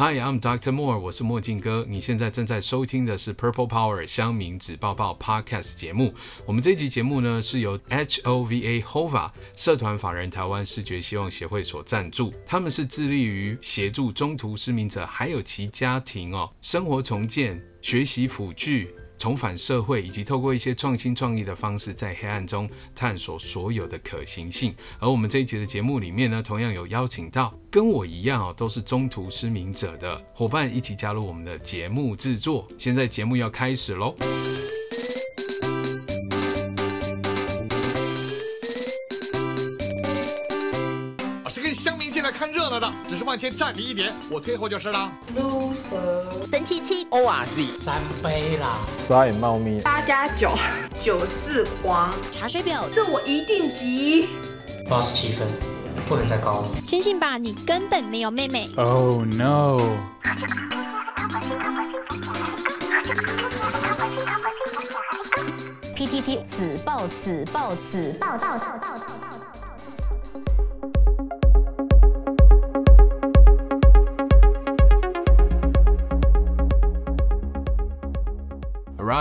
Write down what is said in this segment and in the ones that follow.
Hi, I'm Dr. Moore，我是墨镜哥。你现在正在收听的是 Purple Power 乡民纸抱抱 Podcast 节目。我们这集节目呢是由 HOVA HOVA 社团法人台湾视觉希望协会所赞助，他们是致力于协助中途失明者还有其家庭哦生活重建、学习辅具。重返社会，以及透过一些创新创意的方式，在黑暗中探索所有的可行性。而我们这一集的节目里面呢，同样有邀请到跟我一样哦，都是中途失明者的伙伴，一起加入我们的节目制作。现在节目要开始喽！只是往前站你一点，我退后就是了。loser，神七七，O R Z，三杯啦，赛猫咪，八加九，九四黄，茶水表，这我一定急。八十七分，不能再高了。相信吧，你根本没有妹妹。Oh no。P T T，子爆子爆子。报报报报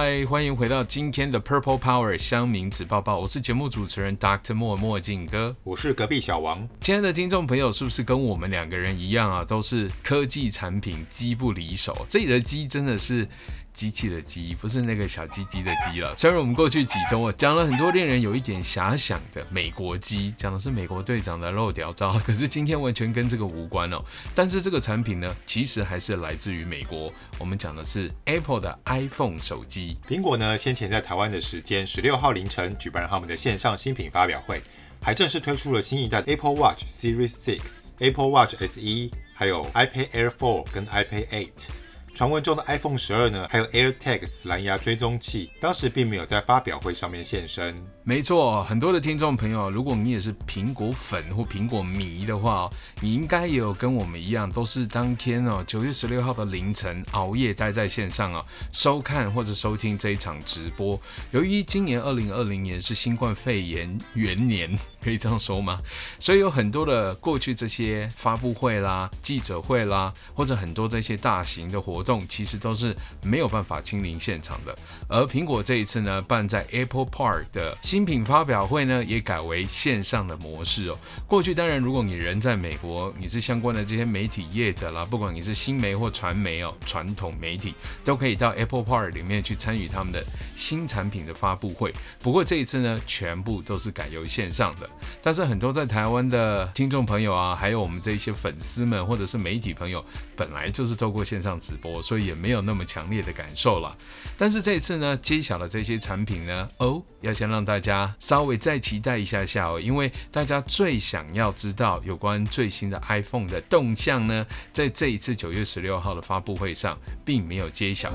嗨，欢迎回到今天的 Purple Power 香民纸报报，我是节目主持人 Dr. 墨墨镜哥，我是隔壁小王。亲爱的听众朋友，是不是跟我们两个人一样啊？都是科技产品机不离手，这里的机真的是。机器的机不是那个小鸡鸡的鸡了。虽然我们过去几周啊讲了很多令人有一点遐想的美国机，讲的是美国队长的漏屌照，可是今天完全跟这个无关哦。但是这个产品呢，其实还是来自于美国。我们讲的是 Apple 的 iPhone 手机。苹果呢，先前在台湾的时间十六号凌晨举办了他们的线上新品发表会，还正式推出了新一代 Apple Watch Series 6、Apple Watch SE，还有 iPad Air 4跟 iPad 8。传闻中的 iPhone 十二呢，还有 AirTags 蓝牙追踪器，当时并没有在发表会上面现身。没错，很多的听众朋友，如果你也是苹果粉或苹果迷的话，你应该也有跟我们一样，都是当天哦九月十六号的凌晨熬夜待在线上哦，收看或者收听这一场直播。由于今年二零二零年是新冠肺炎元年，可以这样说吗？所以有很多的过去这些发布会啦、记者会啦，或者很多这些大型的活动。其实都是没有办法亲临现场的，而苹果这一次呢，办在 Apple Park 的新品发表会呢，也改为线上的模式哦。过去当然，如果你人在美国，你是相关的这些媒体业者啦，不管你是新媒或传媒哦，传统媒体都可以到 Apple Park 里面去参与他们的新产品的发布会。不过这一次呢，全部都是改由线上的。但是很多在台湾的听众朋友啊，还有我们这一些粉丝们或者是媒体朋友，本来就是透过线上直播。所以也没有那么强烈的感受了，但是这一次呢，揭晓了这些产品呢，哦，要先让大家稍微再期待一下下哦，因为大家最想要知道有关最新的 iPhone 的动向呢，在这一次九月十六号的发布会上并没有揭晓。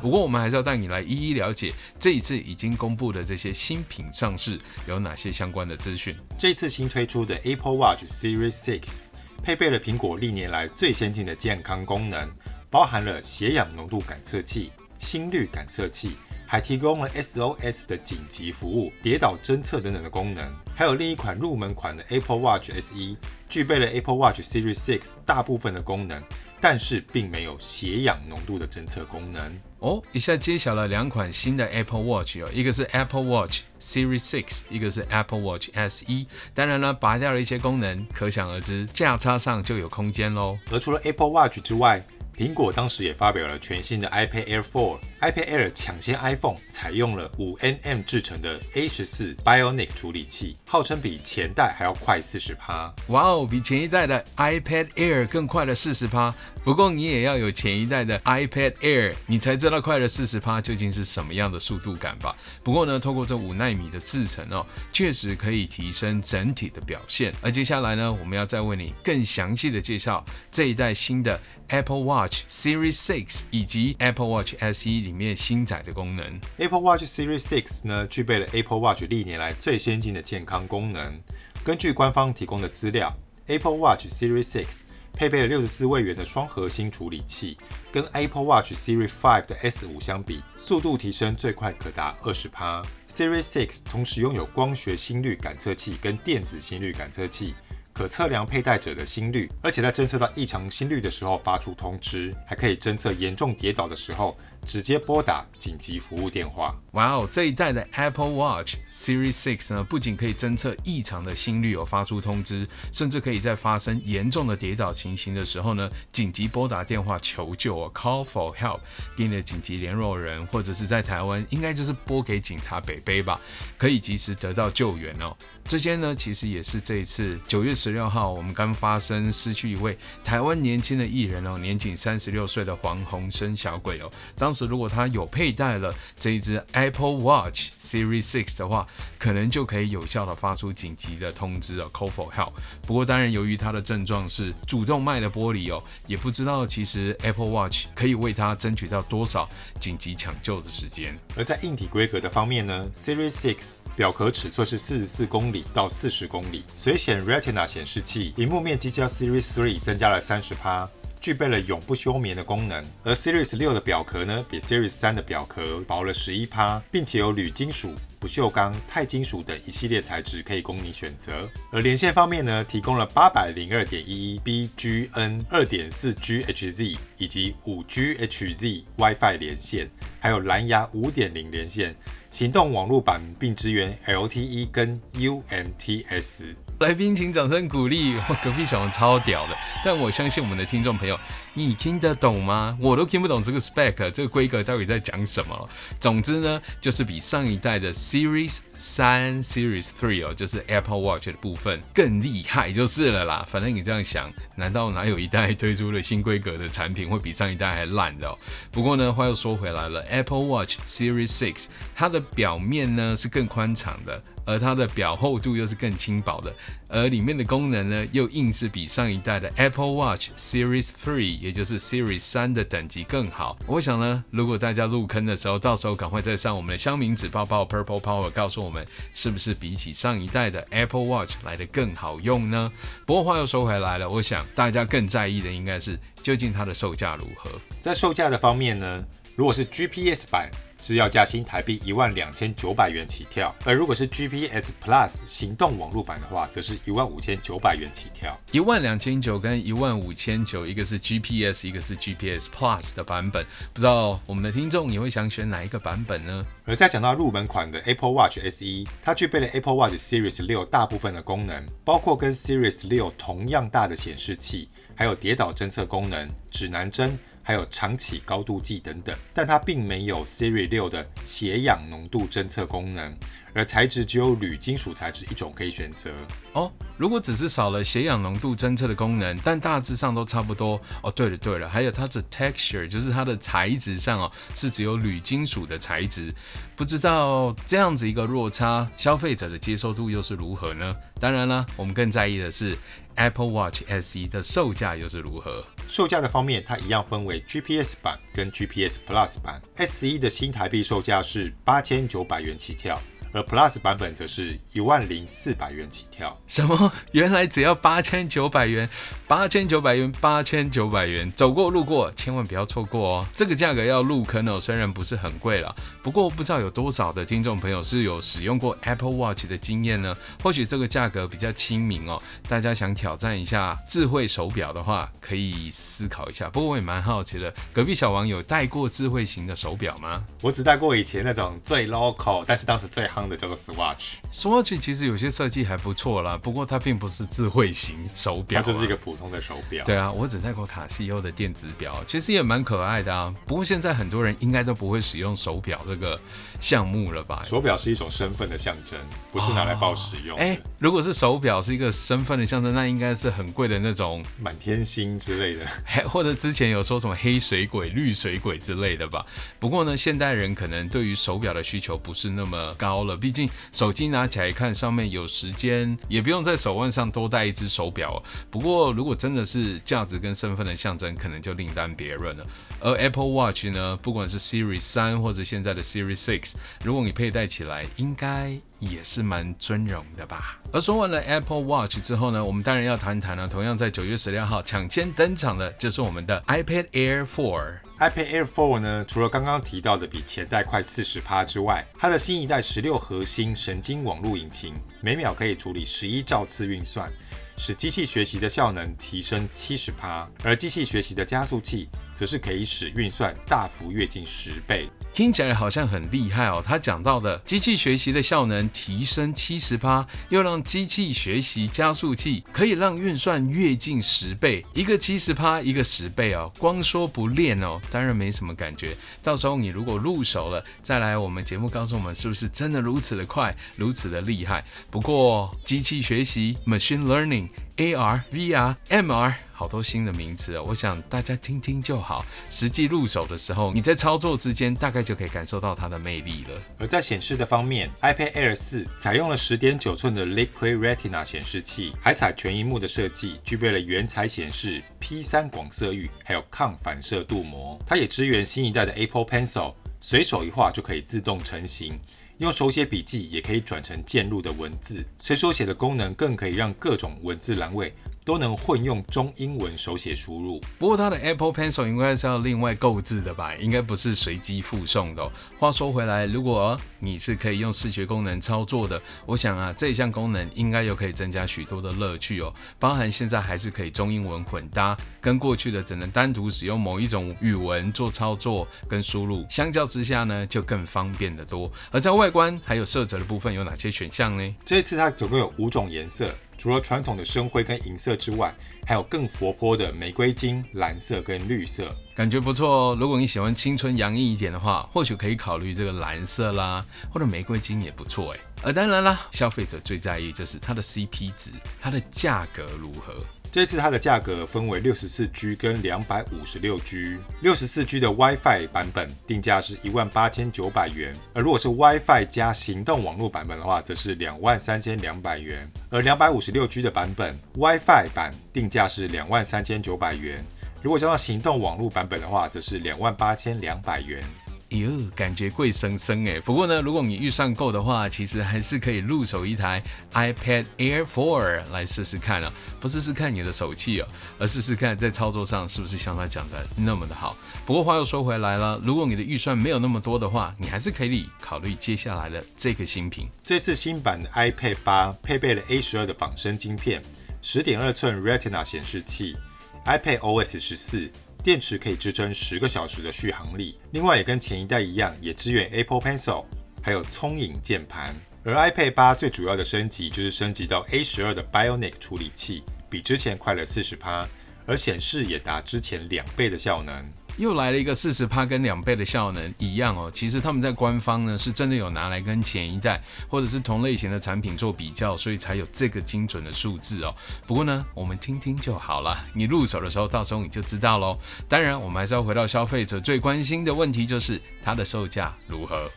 不过我们还是要带你来一一了解这一次已经公布的这些新品上市有哪些相关的资讯。这次新推出的 Apple Watch Series Six 配备了苹果历年来最先进的健康功能。包含了血氧浓度感测器、心率感测器，还提供了 SOS 的紧急服务、跌倒侦测等等的功能。还有另一款入门款的 Apple Watch SE，具备了 Apple Watch Series 6大部分的功能，但是并没有血氧浓度的侦测功能。哦，一下揭晓了两款新的 Apple Watch 哦，一个是 Apple Watch Series 6，一个是 Apple Watch SE。当然了，拔掉了一些功能，可想而知，价差上就有空间喽。而除了 Apple Watch 之外，苹果当时也发表了全新的 iPad Air 4，iPad Air 抢先 iPhone，采用了五 nm 制成的 A 十四 Bionic 处理器，号称比前代还要快四十趴。哇哦，比前一代的 iPad Air 更快了四十趴。不过你也要有前一代的 iPad Air，你才知道快了四十趴究竟是什么样的速度感吧。不过呢，透过这五奈米的制程哦，确实可以提升整体的表现。而接下来呢，我们要再为你更详细的介绍这一代新的 Apple Watch。Series 6以及 Apple Watch SE 里面新载的功能。Apple Watch Series 6呢，具备了 Apple Watch 历年来最先进的健康功能。根据官方提供的资料，Apple Watch Series 6配备了六十四位元的双核心处理器，跟 Apple Watch Series 5的 S 五相比，速度提升最快可达二十趴。Series 6同时拥有光学心率感测器跟电子心率感测器。可测量佩戴者的心率，而且在侦测到异常心率的时候发出通知，还可以侦测严重跌倒的时候直接拨打紧急服务电话。哇哦，这一代的 Apple Watch Series 6呢，不仅可以侦测异常的心率，有发出通知，甚至可以在发生严重的跌倒情形的时候呢，紧急拨打电话求救哦，Call for help，给你的紧急联络人，或者是在台湾应该就是拨给警察北北吧，可以及时得到救援哦。这些呢，其实也是这一次九月十六号我们刚发生失去一位台湾年轻的艺人哦，年仅三十六岁的黄鸿升小鬼哦。当时如果他有佩戴了这一只 Apple Watch Series 6的话，可能就可以有效的发出紧急的通知哦，Call for help。不过当然，由于他的症状是主动脉的剥离哦，也不知道其实 Apple Watch 可以为他争取到多少紧急抢救的时间。而在硬体规格的方面呢，Series 6表壳尺寸是四十四公里到四十公里，随显 Retina 显示器，屏幕面积较 Series 3增加了三十趴。具备了永不休眠的功能，而 Series 六的表壳呢，比 Series 三的表壳薄了十一趴，并且有铝金属、不锈钢、钛金属等一系列材质可以供你选择。而连线方面呢，提供了八百零二点一一 BGN 二点四 GHz 以及五 GHz WiFi 连线，还有蓝牙五点零连线，行动网络版并支援 LTE 跟 UMTS。来宾，请掌声鼓励！隔壁小王超屌的，但我相信我们的听众朋友，你听得懂吗？我都听不懂这个 spec，这个规格到底在讲什么？总之呢，就是比上一代的 Series 三、Series Three 哦，就是 Apple Watch 的部分更厉害就是了啦。反正你这样想，难道哪有一代推出了新规格的产品会比上一代还烂的哦？不过呢，话又说回来了，Apple Watch Series Six 它的表面呢是更宽敞的。而它的表厚度又是更轻薄的，而里面的功能呢，又硬是比上一代的 Apple Watch Series 3，也就是 Series 3的等级更好。我想呢，如果大家入坑的时候，到时候赶快再上我们的乡民纸报报 Purple Power，告诉我们是不是比起上一代的 Apple Watch 来得更好用呢？不过话又说回来了，我想大家更在意的应该是究竟它的售价如何。在售价的方面呢，如果是 GPS 版。是要价新台币一万两千九百元起跳，而如果是 GPS Plus 行动网络版的话，则是一万五千九百元起跳。一万两千九跟一万五千九，一个是 GPS，一个是 GPS Plus 的版本，不知道我们的听众你会想选哪一个版本呢？而在讲到入门款的 Apple Watch SE，它具备了 Apple Watch Series 六大部分的功能，包括跟 Series 六同样大的显示器，还有跌倒侦测功能、指南针。还有长启高度计等等，但它并没有 Siri 六的血氧浓度侦测功能，而材质只有铝金属材质一种可以选择。哦，如果只是少了血氧浓度侦测的功能，但大致上都差不多。哦，对了对了，还有它的 texture，就是它的材质上哦，是只有铝金属的材质。不知道这样子一个落差，消费者的接受度又是如何呢？当然啦，我们更在意的是 Apple Watch SE 的售价又是如何。售价的方面，它一样分为 GPS 版跟 GPS Plus 版。SE 的新台币售价是八千九百元起跳。而 Plus 版本则是一万零四百元起跳。什么？原来只要八千九百元？八千九百元，八千九百元，走过路过千万不要错过哦！这个价格要入坑哦，虽然不是很贵了，不过不知道有多少的听众朋友是有使用过 Apple Watch 的经验呢？或许这个价格比较亲民哦，大家想挑战一下智慧手表的话，可以思考一下。不过我也蛮好奇的，隔壁小王有戴过智慧型的手表吗？我只戴过以前那种最 local，但是当时最叫做 Swatch。Swatch 其实有些设计还不错啦，不过它并不是智慧型手表，它就是一个普通的手表。对啊，我只戴过卡西欧的电子表，其实也蛮可爱的啊。不过现在很多人应该都不会使用手表这个项目了吧？手表是一种身份的象征，不是拿来报使用。哎、哦欸，如果是手表是一个身份的象征，那应该是很贵的那种满天星之类的，或者之前有说什么黑水鬼、绿水鬼之类的吧。不过呢，现代人可能对于手表的需求不是那么高了，毕竟手机拿起来看，上面有时间，也不用在手腕上多戴一只手表。不过如果真的是价值跟身份的象征，可能就另当别论了。而 Apple Watch 呢，不管是 Series 三或者现在的 Series Six，如果你佩戴起来，应该也是蛮尊荣的吧。而说完了 Apple Watch 之后呢，我们当然要谈谈呢，同样在九月十六号抢先登场的，就是我们的 iPad Air 4。iPad Air 4呢，除了刚刚提到的比前代快四十趴之外，它的新一代十六核心神经网络引擎，每秒可以处理十一兆次运算。使机器学习的效能提升七十趴，而机器学习的加速器则是可以使运算大幅跃进十倍。听起来好像很厉害哦。他讲到的机器学习的效能提升七十趴，又让机器学习加速器可以让运算跃进十倍，一个七十趴，一个十倍哦。光说不练哦，当然没什么感觉。到时候你如果入手了，再来我们节目告诉我们是不是真的如此的快，如此的厉害。不过机器学习 （machine learning）。AR、VR、MR，好多新的名词哦，我想大家听听就好。实际入手的时候，你在操作之间大概就可以感受到它的魅力了。而在显示的方面，iPad Air 4采用了十点九寸的 Liquid Retina 显示器，还采全萤幕的设计，具备了原彩显示、P3 广色域，还有抗反射镀膜。它也支援新一代的 Apple Pencil，随手一画就可以自动成型。用手写笔记也可以转成键入的文字，随手写的功能更可以让各种文字栏位都能混用中英文手写输入。不过它的 Apple Pencil 应该是要另外购置的吧？应该不是随机附送的哦。话说回来，如果你是可以用视觉功能操作的，我想啊，这一项功能应该又可以增加许多的乐趣哦。包含现在还是可以中英文混搭，跟过去的只能单独使用某一种语文做操作跟输入，相较之下呢，就更方便得多。而在外观还有色泽的部分有哪些选项呢？这一次它总共有五种颜色。除了传统的深灰跟银色之外，还有更活泼的玫瑰金、蓝色跟绿色，感觉不错哦。如果你喜欢青春洋溢一点的话，或许可以考虑这个蓝色啦，或者玫瑰金也不错诶。呃当然啦，消费者最在意就是它的 CP 值，它的价格如何？这次它的价格分为六十四 G 跟两百五十六 G。六十四 G 的 WiFi 版本定价是一万八千九百元，而如果是 WiFi 加行动网络版本的话，则是两万三千两百元。而两百五十六 G 的版本 WiFi 版定价是两万三千九百元，如果加上行动网络版本的话，则是两万八千两百元。哟，感觉贵生生诶。不过呢，如果你预算够的话，其实还是可以入手一台 iPad Air 4来试试看啊。不试试看你的手气哦，而试试看在操作上是不是像他讲的那么的好。不过话又说回来了，如果你的预算没有那么多的话，你还是可以考虑接下来的这个新品。这次新版的 iPad 8配备了 A 十二的仿生晶片，十点二寸 Retina 显示器，iPad OS 十四。电池可以支撑十个小时的续航力，另外也跟前一代一样，也支援 Apple Pencil，还有聪颖键盘。而 iPad 八最主要的升级就是升级到 A 十二的 Bionic 处理器，比之前快了四十趴，而显示也达之前两倍的效能。又来了一个四十趴跟两倍的效能一样哦，其实他们在官方呢是真的有拿来跟前一代或者是同类型的产品做比较，所以才有这个精准的数字哦。不过呢，我们听听就好了，你入手的时候到时候你就知道喽。当然，我们还是要回到消费者最关心的问题，就是它的售价如何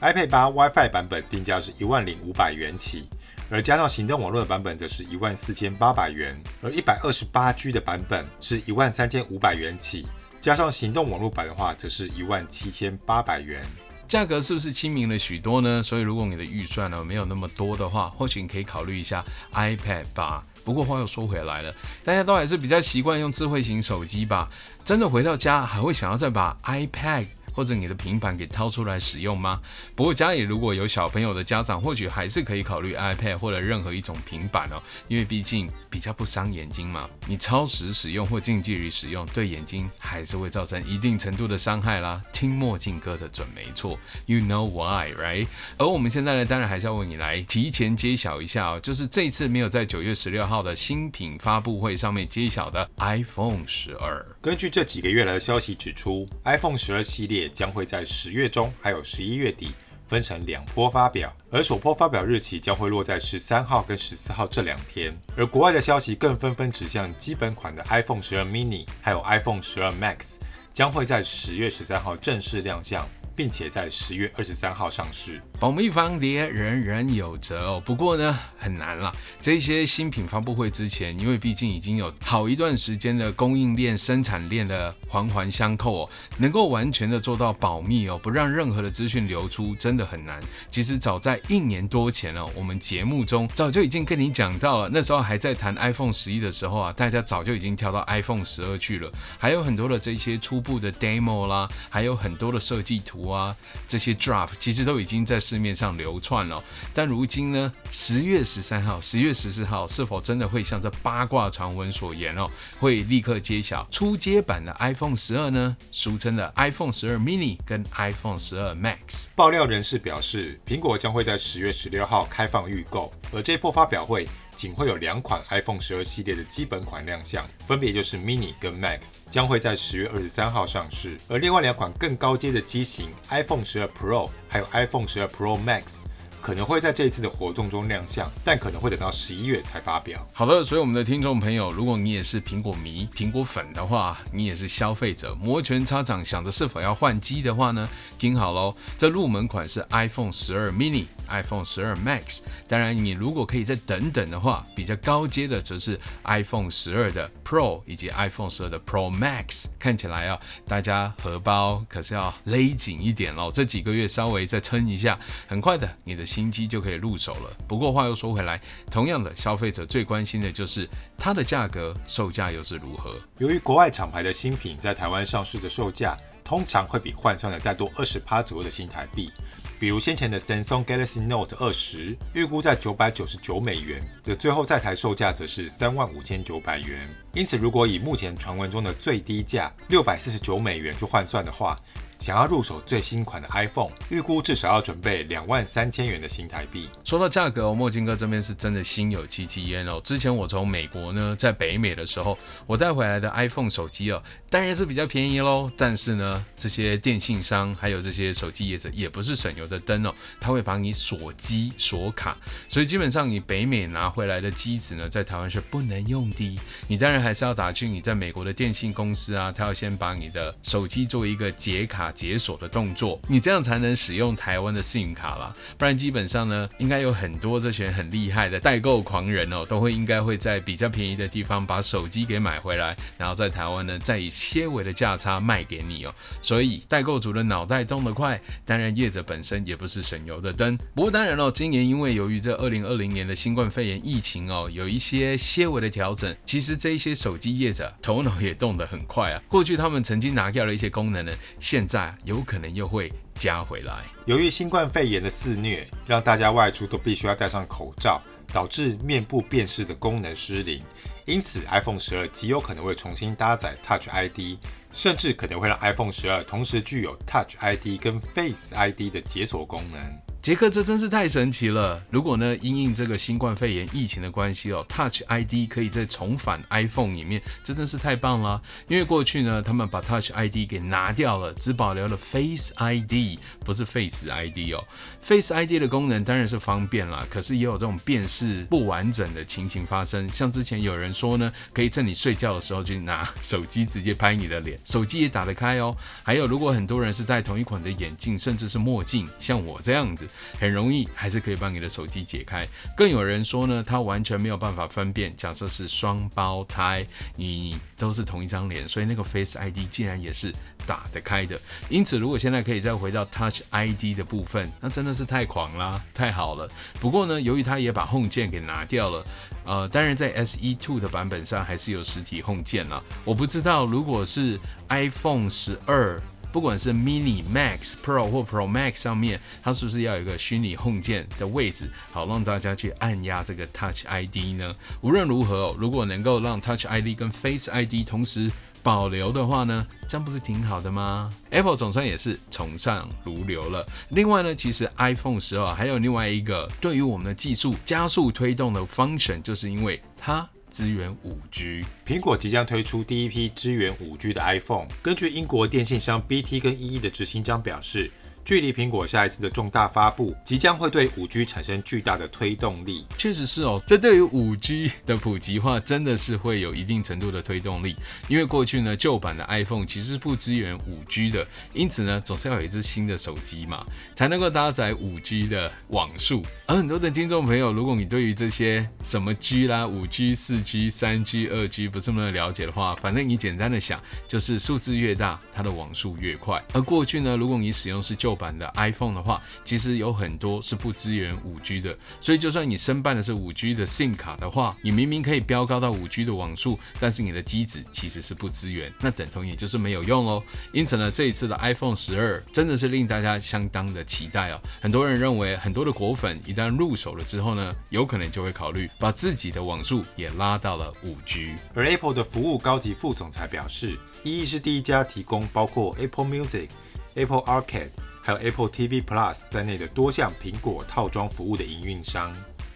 ？iPad 8 WiFi 版本定价是一万零五百元起，而加上行动网络的版本则是一万四千八百元，而一百二十八 G 的版本是一万三千五百元起。加上行动网络版的话，则是一万七千八百元，价格是不是亲民了许多呢？所以如果你的预算呢没有那么多的话，或许你可以考虑一下 iPad 吧。不过话又说回来了，大家都还是比较习惯用智慧型手机吧？真的回到家还会想要再把 iPad？或者你的平板给掏出来使用吗？不过家里如果有小朋友的家长，或许还是可以考虑 iPad 或者任何一种平板哦，因为毕竟比较不伤眼睛嘛。你超时使用或近距离使用，对眼睛还是会造成一定程度的伤害啦。听墨镜哥的准没错，You know why, right？而我们现在呢，当然还是要为你来提前揭晓一下哦，就是这次没有在九月十六号的新品发布会上面揭晓的 iPhone 十二。根据这几个月来的消息指出，iPhone 十二系列。也将会在十月中还有十一月底分成两波发表，而首波发表日期将会落在十三号跟十四号这两天。而国外的消息更纷纷指向基本款的 iPhone 十二 mini 还有 iPhone 十二 Max 将会在十月十三号正式亮相，并且在十月二十三号上市。保密防谍人人有责哦。不过呢，很难了。这些新品发布会之前，因为毕竟已经有好一段时间的供应链、生产链的环环相扣哦，能够完全的做到保密哦，不让任何的资讯流出，真的很难。其实早在一年多前哦，我们节目中早就已经跟你讲到了，那时候还在谈 iPhone 十一的时候啊，大家早就已经跳到 iPhone 十二去了，还有很多的这些初步的 demo 啦，还有很多的设计图啊，这些 draft 其实都已经在市面上流窜了。但如今呢，十月十三号、十月十四号，是否真的会像这八卦传闻所言哦，会立刻揭晓初阶版的 iPhone 十二呢？俗称的 iPhone 十二 mini 跟 iPhone 十二 Max。爆料人士表示，苹果将会在十月十六号开放预购，而这波发表会仅会有两款 iPhone 十二系列的基本款亮相，分别就是 mini 跟 Max，将会在十月二十三号上市。而另外两款更高阶的机型 iPhone 十二 Pro 还有 iPhone 十二 Pro Max。可能会在这一次的活动中亮相，但可能会等到十一月才发表。好的，所以我们的听众朋友，如果你也是苹果迷、苹果粉的话，你也是消费者，摩拳擦掌想着是否要换机的话呢，听好喽，这入门款是 iPhone 十二 mini、iPhone 十二 Max。当然，你如果可以再等等的话，比较高阶的则是 iPhone 十二的 Pro 以及 iPhone 十二的 Pro Max。看起来啊，大家荷包可是要勒紧一点喽，这几个月稍微再撑一下，很快的，你的。新机就可以入手了。不过话又说回来，同样的，消费者最关心的就是它的价格，售价又是如何？由于国外厂牌的新品在台湾上市的售价，通常会比换算的再多二十趴左右的新台币。比如先前的 Samsung Galaxy Note 二十，预估在九百九十九美元，这最后在台售价则是三万五千九百元。因此，如果以目前传闻中的最低价六百四十九美元去换算的话，想要入手最新款的 iPhone，预估至少要准备两万三千元的新台币。说到价格，墨镜哥这边是真的心有戚戚焉哦。之前我从美国呢，在北美的时候，我带回来的 iPhone 手机哦，当然是比较便宜喽。但是呢，这些电信商还有这些手机业者也不是省油的灯哦，他会把你锁机锁卡，所以基本上你北美拿回来的机子呢，在台湾是不能用的。你当然还是要打去你在美国的电信公司啊，他要先把你的手机做一个解卡。解锁的动作，你这样才能使用台湾的 SIM 卡啦，不然基本上呢，应该有很多这群很厉害的代购狂人哦，都会应该会在比较便宜的地方把手机给买回来，然后在台湾呢再以些微的价差卖给你哦。所以代购族的脑袋动得快，当然业者本身也不是省油的灯。不过当然哦，今年因为由于这二零二零年的新冠肺炎疫情哦，有一些些微的调整，其实这一些手机业者头脑也动得很快啊。过去他们曾经拿掉了一些功能呢，现在。有可能又会加回来。由于新冠肺炎的肆虐，让大家外出都必须要戴上口罩，导致面部辨识的功能失灵。因此，iPhone 十二极有可能会重新搭载 Touch ID，甚至可能会让 iPhone 十二同时具有 Touch ID 跟 Face ID 的解锁功能。杰克，这真是太神奇了！如果呢，因应这个新冠肺炎疫情的关系哦，Touch ID 可以再重返 iPhone 里面，这真是太棒了。因为过去呢，他们把 Touch ID 给拿掉了，只保留了 Face ID，不是 Face ID 哦。Face ID 的功能当然是方便啦，可是也有这种辨识不完整的情形发生。像之前有人说呢，可以趁你睡觉的时候就拿手机直接拍你的脸，手机也打得开哦。还有，如果很多人是戴同一款的眼镜，甚至是墨镜，像我这样子。很容易，还是可以帮你的手机解开。更有人说呢，他完全没有办法分辨，假设是双胞胎，你都是同一张脸，所以那个 Face ID 竟然也是打得开的。因此，如果现在可以再回到 Touch ID 的部分，那真的是太狂啦，太好了。不过呢，由于他也把 Home 键给拿掉了，呃，当然在 SE2 的版本上还是有实体 Home 键啦。我不知道如果是 iPhone 十二。不管是 mini、Max、Pro 或 Pro Max 上面，它是不是要有一个虚拟 Home 键的位置，好让大家去按压这个 Touch ID 呢？无论如何，如果能够让 Touch ID 跟 Face ID 同时保留的话呢，这样不是挺好的吗？Apple 总算也是从善如流了。另外呢，其实 iPhone 十二还有另外一个对于我们的技术加速推动的 function，就是因为它。支援五 G，苹果即将推出第一批支援五 G 的 iPhone。根据英国电信商 BT 跟 EE 的执行长表示，距离苹果下一次的重大发布，即将会对五 G 产生巨大的推动力。确实是哦，这对于五 G 的普及化真的是会有一定程度的推动力。因为过去呢，旧版的 iPhone 其实是不支援五 G 的，因此呢，总是要有一支新的手机嘛，才能够搭载五 G 的网速。而很多的听众朋友，如果你对于这些什么 G 啦、五 G、四 G、三 G、二 G 不是那么了解的话，反正你简单的想，就是数字越大，它的网速越快。而过去呢，如果你使用是旧版的 iPhone 的话，其实有很多是不支援 5G 的，所以就算你申办的是 5G 的 SIM 卡的话，你明明可以飙高到 5G 的网速，但是你的机子其实是不支援，那等同也就是没有用喽。因此呢，这一次的 iPhone 12真的是令大家相当的期待哦。很多人认为，很多的果粉一旦入手了之后呢，有可能就会考虑把自己的网速也拉到了 5G。而 Apple 的服务高级副总裁表示，一亿是第一家提供包括 Apple Music、Apple Arcade，还有 Apple TV Plus 在内的多项苹果套装服务的营运商。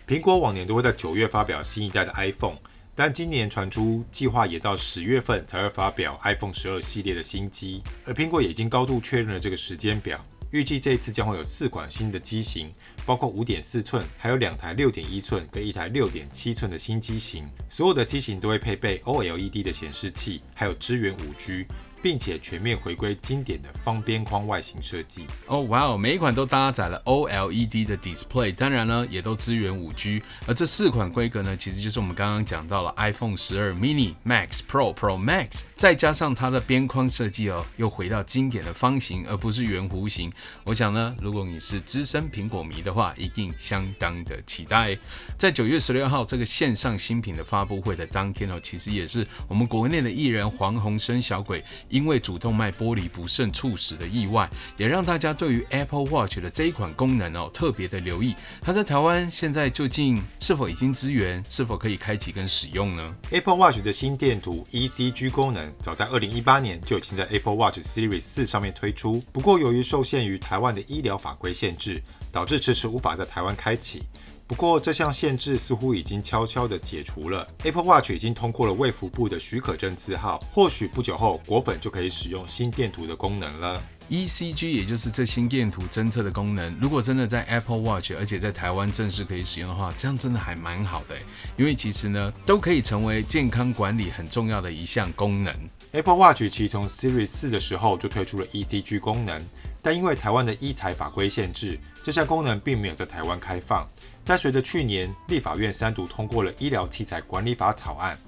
苹果往年都会在九月发表新一代的 iPhone，但今年传出计划也到十月份才会发表 iPhone 十二系列的新机。而苹果也已经高度确认了这个时间表，预计这一次将会有四款新的机型，包括五点四寸，还有两台六点一寸跟一台六点七寸的新机型。所有的机型都会配备 OLED 的显示器，还有支援五 G。并且全面回归经典的方边框外形设计。哦，哇哦，每一款都搭载了 OLED 的 display，当然呢，也都支援 5G。而这四款规格呢，其实就是我们刚刚讲到了 iPhone 12 mini、Max、Pro、Pro Max，再加上它的边框设计哦，又回到经典的方形，而不是圆弧形。我想呢，如果你是资深苹果迷的话，一定相当的期待。在九月十六号这个线上新品的发布会的当天哦，其实也是我们国内的艺人黄鸿升小鬼。因为主动脉剥离不慎猝死的意外，也让大家对于 Apple Watch 的这一款功能哦特别的留意。它在台湾现在究竟是否已经支援，是否可以开启跟使用呢？Apple Watch 的心电图 ECG 功能早在二零一八年就已经在 Apple Watch Series 四上面推出，不过由于受限于台湾的医疗法规限制，导致迟迟无法在台湾开启。不过，这项限制似乎已经悄悄地解除了。Apple Watch 已经通过了卫福部的许可证字号，或许不久后果粉就可以使用心电图的功能了。ECG 也就是这心电图侦测的功能，如果真的在 Apple Watch，而且在台湾正式可以使用的话，这样真的还蛮好的。因为其实呢，都可以成为健康管理很重要的一项功能。Apple Watch 其实从 Series 四的时候就推出了 ECG 功能，但因为台湾的医材法规限制，这项功能并没有在台湾开放。但随着去年立法院三读通过了医疗器材管理法草案，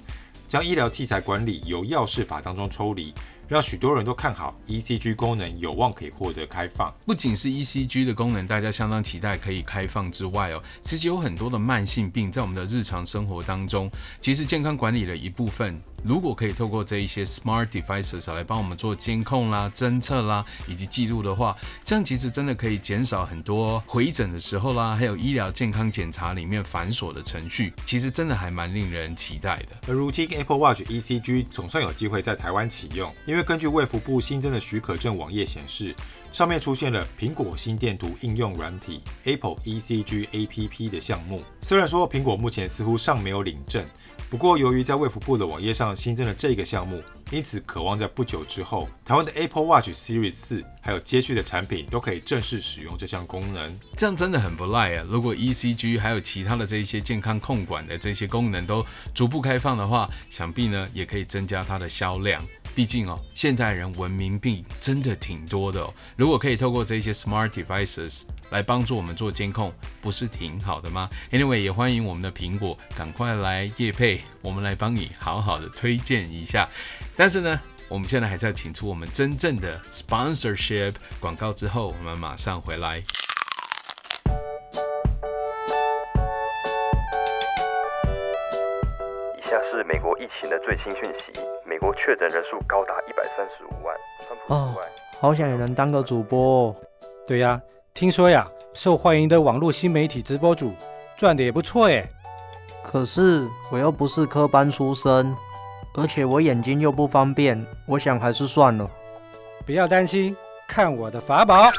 将医疗器材管理由药事法当中抽离。让许多人都看好 ECG 功能有望可以获得开放。不仅是 ECG 的功能，大家相当期待可以开放之外哦，其实有很多的慢性病在我们的日常生活当中，其实健康管理的一部分，如果可以透过这一些 smart devices 来帮我们做监控啦、侦测啦以及记录的话，这样其实真的可以减少很多回诊的时候啦，还有医疗健康检查里面繁琐的程序，其实真的还蛮令人期待的。而如今 Apple Watch ECG 总算有机会在台湾启用，因为根据卫福部新增的许可证网页显示，上面出现了苹果心电图应用软体 Apple ECG APP 的项目。虽然说苹果目前似乎尚没有领证，不过由于在卫福部的网页上新增了这个项目，因此渴望在不久之后，台湾的 Apple Watch Series 四还有接续的产品都可以正式使用这项功能。这样真的很不赖啊！如果 ECG 还有其他的这些健康控管的这些功能都逐步开放的话，想必呢也可以增加它的销量。毕竟哦，现代人文明病真的挺多的哦。如果可以透过这些 smart devices 来帮助我们做监控，不是挺好的吗？Anyway，也欢迎我们的苹果赶快来叶配，我们来帮你好好的推荐一下。但是呢，我们现在还是要请出我们真正的 sponsorship 广告之后，我们马上回来。以下是美国疫情的最新讯息。美国确诊人数高达一百三十五万。哦，好想也能当个主播。对呀，听说呀，受欢迎的网络新媒体直播主赚的也不错耶。可是我又不是科班出身，而且我眼睛又不方便，我想还是算了。不要担心，看我的法宝。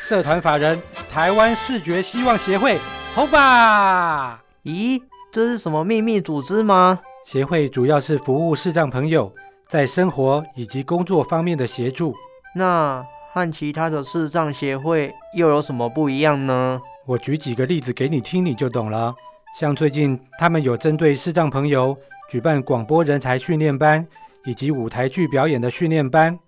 社团法人台湾视觉希望协会，好吧？咦，这是什么秘密组织吗？协会主要是服务视障朋友在生活以及工作方面的协助。那和其他的视障协会又有什么不一样呢？我举几个例子给你听，你就懂了。像最近他们有针对视障朋友举办广播人才训练班，以及舞台剧表演的训练班，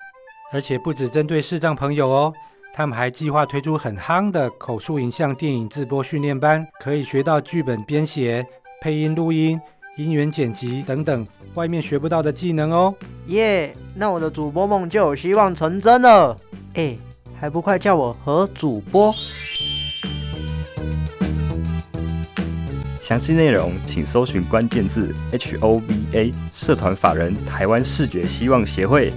而且不只针对视障朋友哦，他们还计划推出很夯的口述影像电影制播训练班，可以学到剧本编写、配音录音、音源剪辑等等外面学不到的技能哦。耶，yeah, 那我的主播梦就有希望成真了。哎，还不快叫我何主播？详细内容请搜寻关键字 HOVA 社团法人台湾视觉希望协会。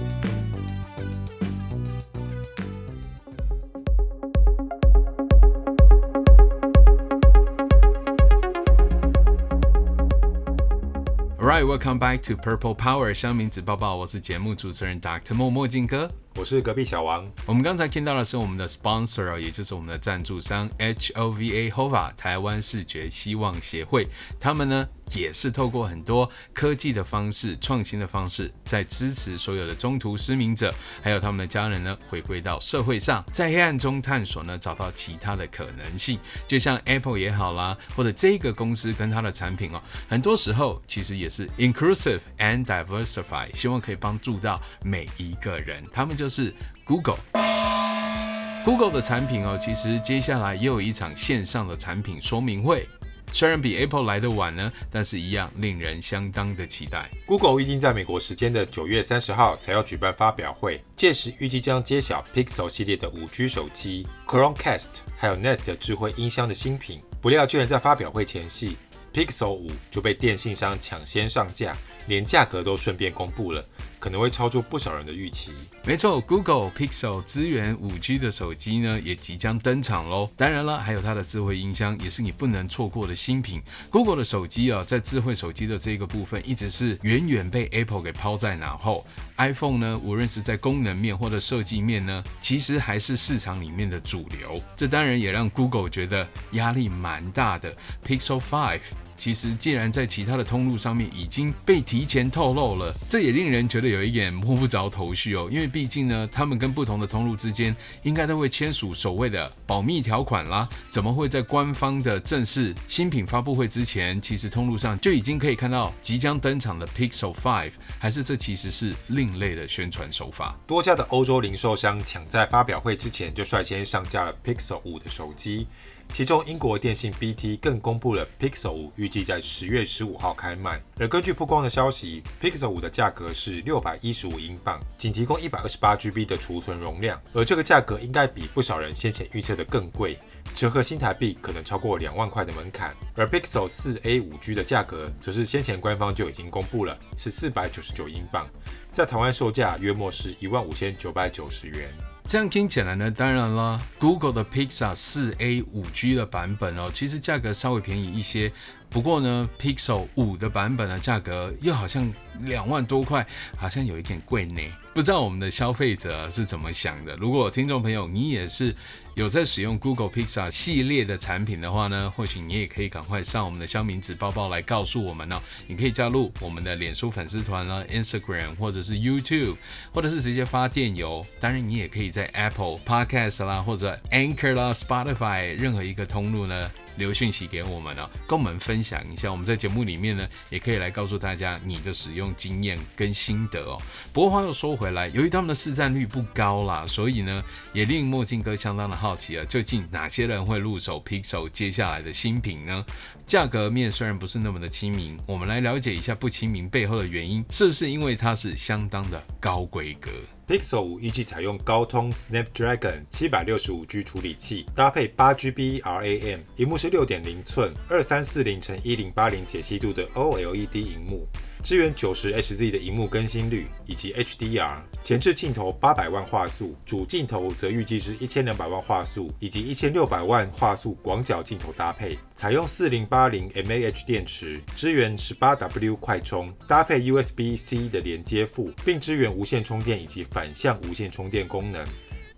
Welcome back to Purple Power 香明子抱抱，我是节目主持人 Dr. 莫墨镜哥。我是隔壁小王。我们刚才听到的是我们的 sponsor，也就是我们的赞助商 HOVA HOVA 台湾视觉希望协会。他们呢也是透过很多科技的方式、创新的方式，在支持所有的中途失明者，还有他们的家人呢，回归到社会上，在黑暗中探索呢，找到其他的可能性。就像 Apple 也好啦，或者这个公司跟它的产品哦，很多时候其实也是 inclusive and diversify，希望可以帮助到每一个人。他们就是 Google，Google 的产品哦，其实接下来也有一场线上的产品说明会，虽然比 Apple 来得晚呢，但是一样令人相当的期待。Google 预定在美国时间的九月三十号才要举办发表会，届时预计将揭晓 Pixel 系列的五 G 手机、Chromecast 还有 Nest 智慧音箱的新品，不料居然在发表会前夕，Pixel 五就被电信商抢先上架，连价格都顺便公布了。可能会超出不少人的预期。没错，Google Pixel 支援 5G 的手机呢，也即将登场喽。当然了，还有它的智慧音箱，也是你不能错过的新品。Google 的手机啊，在智慧手机的这个部分，一直是远远被 Apple 给抛在脑后。iPhone 呢，无论是在功能面或者设计面呢，其实还是市场里面的主流。这当然也让 Google 觉得压力蛮大的。Pixel 5。其实，既然在其他的通路上面已经被提前透露了，这也令人觉得有一点摸不着头绪哦。因为毕竟呢，他们跟不同的通路之间应该都会签署所谓的保密条款啦。怎么会在官方的正式新品发布会之前，其实通路上就已经可以看到即将登场的 Pixel 5？还是这其实是另类的宣传手法？多家的欧洲零售商抢在发表会之前就率先上架了 Pixel 5的手机。其中，英国电信 BT 更公布了 Pixel 五预计在十月十五号开卖。而根据曝光的消息，Pixel 五的价格是六百一十五英镑，仅提供一百二十八 GB 的储存容量。而这个价格应该比不少人先前预测的更贵，折合新台币可能超过两万块的门槛。而 Pixel 四 A 五 G 的价格则是先前官方就已经公布了，是四百九十九英镑，在台湾售价约莫是一万五千九百九十元。这样听起来呢，当然啦，Google 的 Pixel 4a 5G 的版本哦，其实价格稍微便宜一些。不过呢，Pixel 5的版本的价格又好像两万多块，好像有一点贵呢。不知道我们的消费者是怎么想的？如果听众朋友你也是有在使用 Google Pixel 系列的产品的话呢，或许你也可以赶快上我们的乡民子包包来告诉我们哦。你可以加入我们的脸书粉丝团啦、Instagram 或者是 YouTube，或者是直接发电邮。当然，你也可以在 Apple Podcast 啦，或者 Anchor 啦、Spotify 任何一个通路呢。留讯息给我们了，跟我们分享一下。我们在节目里面呢，也可以来告诉大家你的使用经验跟心得哦。不过话又说回，来由于他们的市占率不高啦，所以呢，也令墨镜哥相当的好奇啊，究竟哪些人会入手 Pixel 接下来的新品呢？价格面虽然不是那么的亲民，我们来了解一下不亲民背后的原因，是不是因为它是相当的高规格？Pixel 五预计采用高通 Snapdragon 七百六十五 G 处理器，搭配八 GB RAM，屏幕是六点零寸二三四零乘一零八零解析度的 OLED 屏幕。支援九十 Hz 的荧幕更新率以及 HDR，前置镜头八百万画素，主镜头则预计是一千两百万画素以及一千六百万画素广角镜头搭配，采用四零八零 mAh 电池，支援十八 W 快充，搭配 USB-C 的连接埠，并支援无线充电以及反向无线充电功能。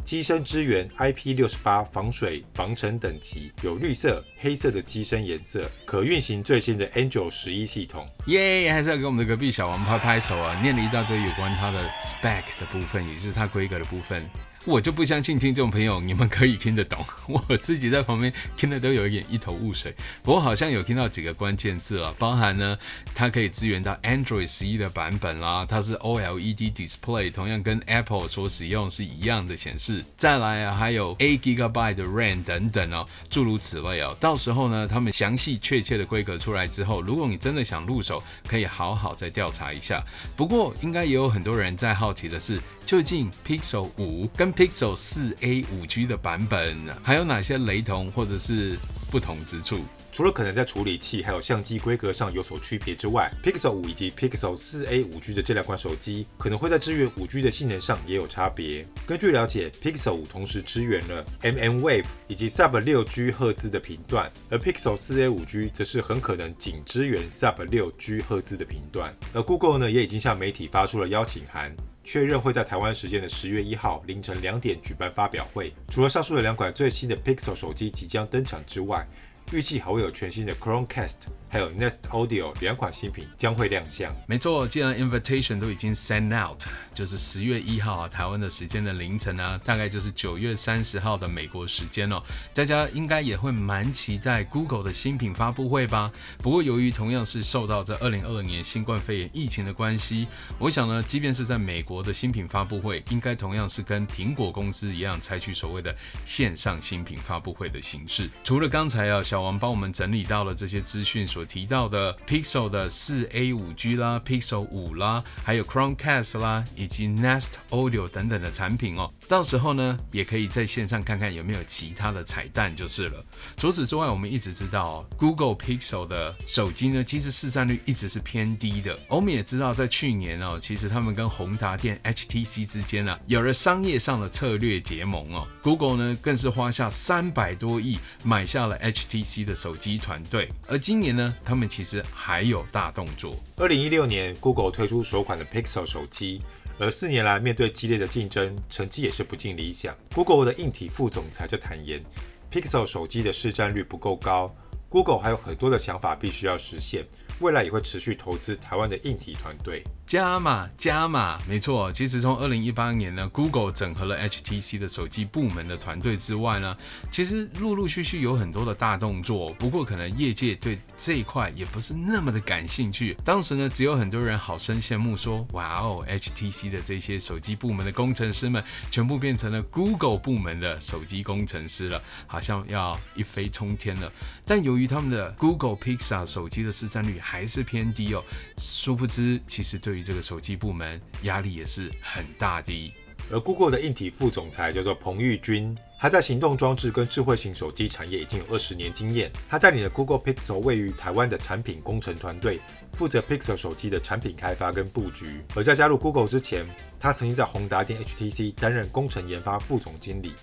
机身支援 IP 六十八防水防尘等级，有绿色、黑色的机身颜色，可运行最新的 Android 十一系统。耶还是要给我们的隔壁小王拍拍手啊！念了一大堆有关它的 spec 的部分，也是它规格的部分。我就不相信听众朋友你们可以听得懂，我自己在旁边听的都有一点一头雾水。不过好像有听到几个关键字了，包含呢，它可以支援到 Android 十一的版本啦，它是 OLED Display，同样跟 Apple 所使用是一样的显示。再来啊，还有8 GB 的 RAM 等等哦，诸如此类哦。到时候呢，他们详细确切的规格出来之后，如果你真的想入手，可以好好再调查一下。不过应该也有很多人在好奇的是，究竟 Pixel 五跟 Pixel 四 A 五 G 的版本还有哪些雷同或者是不同之处？除了可能在处理器还有相机规格上有所区别之外，Pixel 五以及 Pixel 四 A 五 G 的这两款手机可能会在支援五 G 的性能上也有差别。根据了解，Pixel 五同时支援了 mmWave 以及 Sub 六 G 赫兹的频段，而 Pixel 四 A 五 G 则是很可能仅支援 Sub 六 G 赫兹的频段。而 Google 呢，也已经向媒体发出了邀请函，确认会在台湾时间的十月一号凌晨两点举办发表会。除了上述的两款最新的 Pixel 手机即将登场之外，预计还会有全新的 Chromecast，还有 Nest Audio 两款新品将会亮相。没错，既然 Invitation 都已经 send out，就是十月一号啊，台湾的时间的凌晨啊，大概就是九月三十号的美国时间哦。大家应该也会蛮期待 Google 的新品发布会吧？不过由于同样是受到这二零二二年新冠肺炎疫情的关系，我想呢，即便是在美国的新品发布会，应该同样是跟苹果公司一样，采取所谓的线上新品发布会的形式。除了刚才啊小王帮我们整理到了这些资讯所提到的 Pixel 的四 A 五 G 啦，Pixel 五啦，还有 Chromecast 啦，以及 Nest Audio 等等的产品哦。到时候呢，也可以在线上看看有没有其他的彩蛋就是了。除此之外，我们一直知道哦，Google Pixel 的手机呢，其实市占率一直是偏低的。我们也知道，在去年哦，其实他们跟宏达电 HTC 之间啊，有了商业上的策略结盟哦。Google 呢，更是花下三百多亿买下了 HTC 的手机团队，而今年呢，他们其实还有大动作。二零一六年，Google 推出首款的 Pixel 手机，而四年来面对激烈的竞争，成绩也是不尽理想。Google 的硬体副总裁就坦言，Pixel 手机的市占率不够高，Google 还有很多的想法必须要实现。未来也会持续投资台湾的硬体团队，加码加码，没错。其实从二零一八年呢，Google 整合了 HTC 的手机部门的团队之外呢，其实陆陆续续有很多的大动作。不过可能业界对这一块也不是那么的感兴趣。当时呢，只有很多人好生羡慕说，哇哦，HTC 的这些手机部门的工程师们全部变成了 Google 部门的手机工程师了，好像要一飞冲天了。但由于他们的 Google Pixel 手机的市占率还是偏低哦，殊不知，其实对于这个手机部门压力也是很大的。而 Google 的硬体副总裁叫做彭玉军，他在行动装置跟智慧型手机产业已经有二十年经验。他带领了 Google Pixel 位于台湾的产品工程团队，负责 Pixel 手机的产品开发跟布局。而在加入 Google 之前，他曾经在宏达电 HTC 担任工程研发副总经理。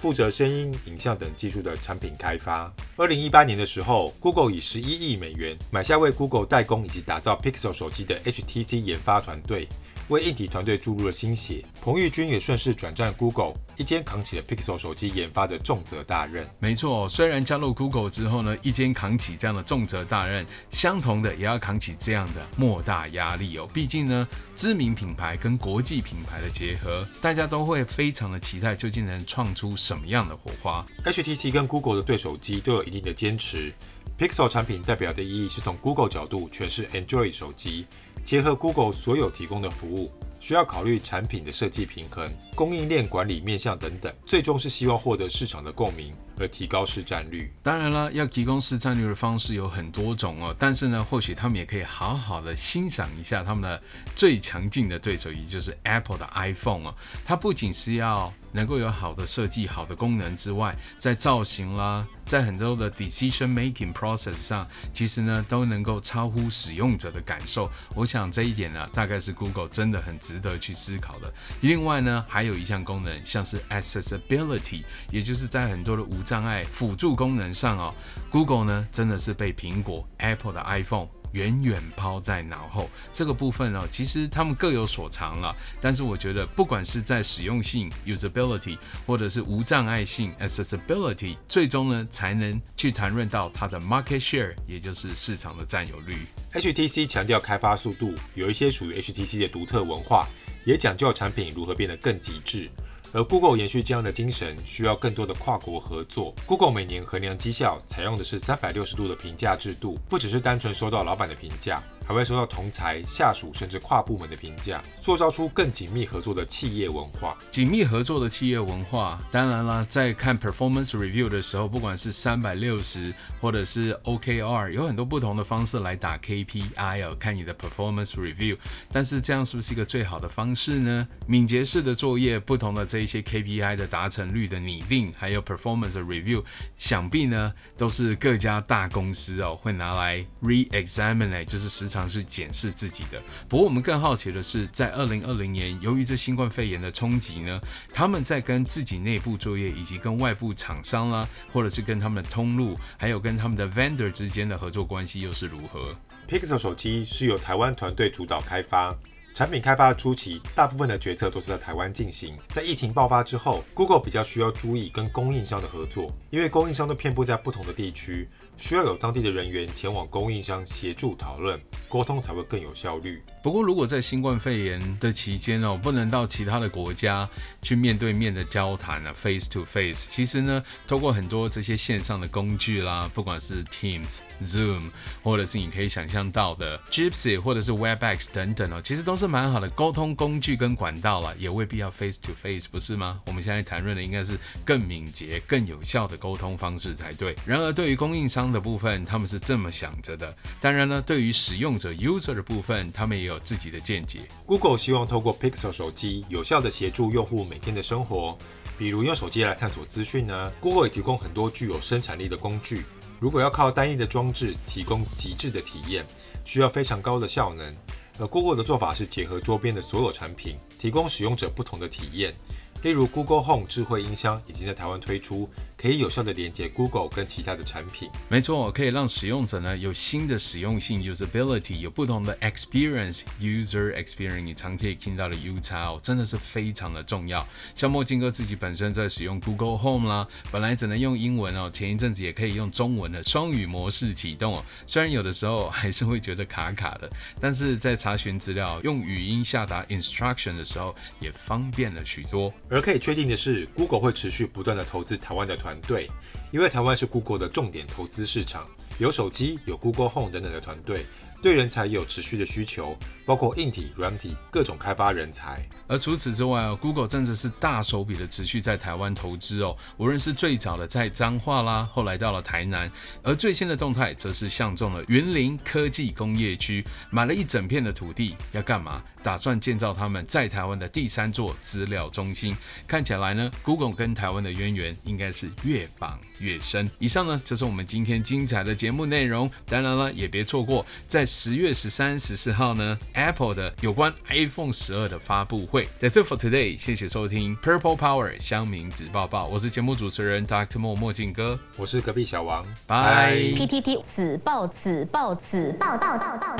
负责声音、影像等技术的产品开发。二零一八年的时候，Google 以十一亿美元买下为 Google 代工以及打造 Pixel 手机的 HTC 研发团队。为硬体团队注入了新血，彭玉军也顺势转战 Google，一肩扛起了 Pixel 手机研发的重责大任。没错，虽然加入 Google 之后呢，一肩扛起这样的重责大任，相同的也要扛起这样的莫大压力哦。毕竟呢，知名品牌跟国际品牌的结合，大家都会非常的期待，究竟能创出什么样的火花。HTC 跟 Google 的对手机都有一定的坚持，Pixel 产品代表的意义是从 Google 角度诠释 Android 手机。结合 Google 所有提供的服务，需要考虑产品的设计平衡、供应链管理面向等等，最终是希望获得市场的共鸣而提高市占率。当然了，要提供市占率的方式有很多种哦，但是呢，或许他们也可以好好的欣赏一下他们的最强劲的对手，也就是 Apple 的 iPhone 哦。它不仅是要能够有好的设计、好的功能之外，在造型啦，在很多的 decision making process 上，其实呢都能够超乎使用者的感受。我想这一点呢，大概是 Google 真的很值得去思考的。另外呢，还有一项功能，像是 accessibility，也就是在很多的无障碍辅助功能上哦，Google 呢真的是被苹果 Apple 的 iPhone。远远抛在脑后，这个部分呢、其实他们各有所长了。但是我觉得，不管是在使用性 （usability） 或者是无障碍性 （accessibility），最终呢，才能去谈论到它的 market share，也就是市场的占有率。HTC 强调开发速度，有一些属于 HTC 的独特文化，也讲究产品如何变得更极致。而 Google 延续这样的精神，需要更多的跨国合作。Google 每年衡量绩效采用的是三百六十度的评价制度，不只是单纯收到老板的评价，还会收到同才、下属甚至跨部门的评价，塑造出更紧密合作的企业文化。紧密合作的企业文化，当然啦，在看 performance review 的时候，不管是三百六十或者是 OKR，有很多不同的方式来打 KPI 哦，看你的 performance review。但是这样是不是一个最好的方式呢？敏捷式的作业，不同的这一些 KPI 的达成率的拟定，还有 performance review，想必呢都是各家大公司哦会拿来 re-examine，就是时常是检视自己的。不过我们更好奇的是，在二零二零年，由于这新冠肺炎的冲击呢，他们在跟自己内部作业，以及跟外部厂商啦，或者是跟他们的通路，还有跟他们的 vendor 之间的合作关系又是如何？Pixel 手机是由台湾团队主导开发。产品开发初期，大部分的决策都是在台湾进行。在疫情爆发之后，Google 比较需要注意跟供应商的合作，因为供应商都遍布在不同的地区，需要有当地的人员前往供应商协助讨论沟通，才会更有效率。不过，如果在新冠肺炎的期间哦，不能到其他的国家去面对面的交谈啊，face to face，其实呢，透过很多这些线上的工具啦，不管是 Teams、Zoom，或者是你可以想象到的 Gypsy，或者是 Webex 等等哦，其实都是蛮好的沟通工具跟管道了，也未必要 face to face，不是吗？我们现在谈论的应该是更敏捷、更有效的沟通方式才对。然而，对于供应商的部分，他们是这么想着的。当然呢，对于使用者 user 的部分，他们也有自己的见解。Google 希望透过 Pixel 手机，有效地协助用户每天的生活，比如用手机来探索资讯呢。Google 也提供很多具有生产力的工具。如果要靠单一的装置提供极致的体验，需要非常高的效能。而 Google 的做法是结合周边的所有产品，提供使用者不同的体验。例如 Google Home 智慧音箱已经在台湾推出。可以有效的连接 Google 跟其他的产品，没错，可以让使用者呢有新的使用性 usability，有不同的 experience user experience。你常可以听到的 U 叉哦，真的是非常的重要。像墨镜哥自己本身在使用 Google Home 啦，本来只能用英文哦，前一阵子也可以用中文的双语模式启动哦。虽然有的时候还是会觉得卡卡的，但是在查询资料、用语音下达 instruction 的时候也方便了许多。而可以确定的是，Google 会持续不断的投资台湾的团。团队，因为台湾是 Google 的重点投资市场，有手机、有 Google Home 等等的团队。对人才有持续的需求，包括硬体、软体各种开发人才。而除此之外哦，Google 真的是大手笔的持续在台湾投资哦。无论是最早的在彰化啦，后来到了台南，而最新的动态则是相中了云林科技工业区，买了一整片的土地，要干嘛？打算建造他们在台湾的第三座资料中心。看起来呢，Google 跟台湾的渊源应该是越绑越深。以上呢，就是我们今天精彩的节目内容。当然了，也别错过在。十月十三、十四号呢，Apple 的有关 iPhone 十二的发布会。That's it for today，谢谢收听 Purple Power 乡民子报报，我是节目主持人 Dr. Mo 墨镜哥，我是隔壁小王，拜。PTT 子报子报子报报报报。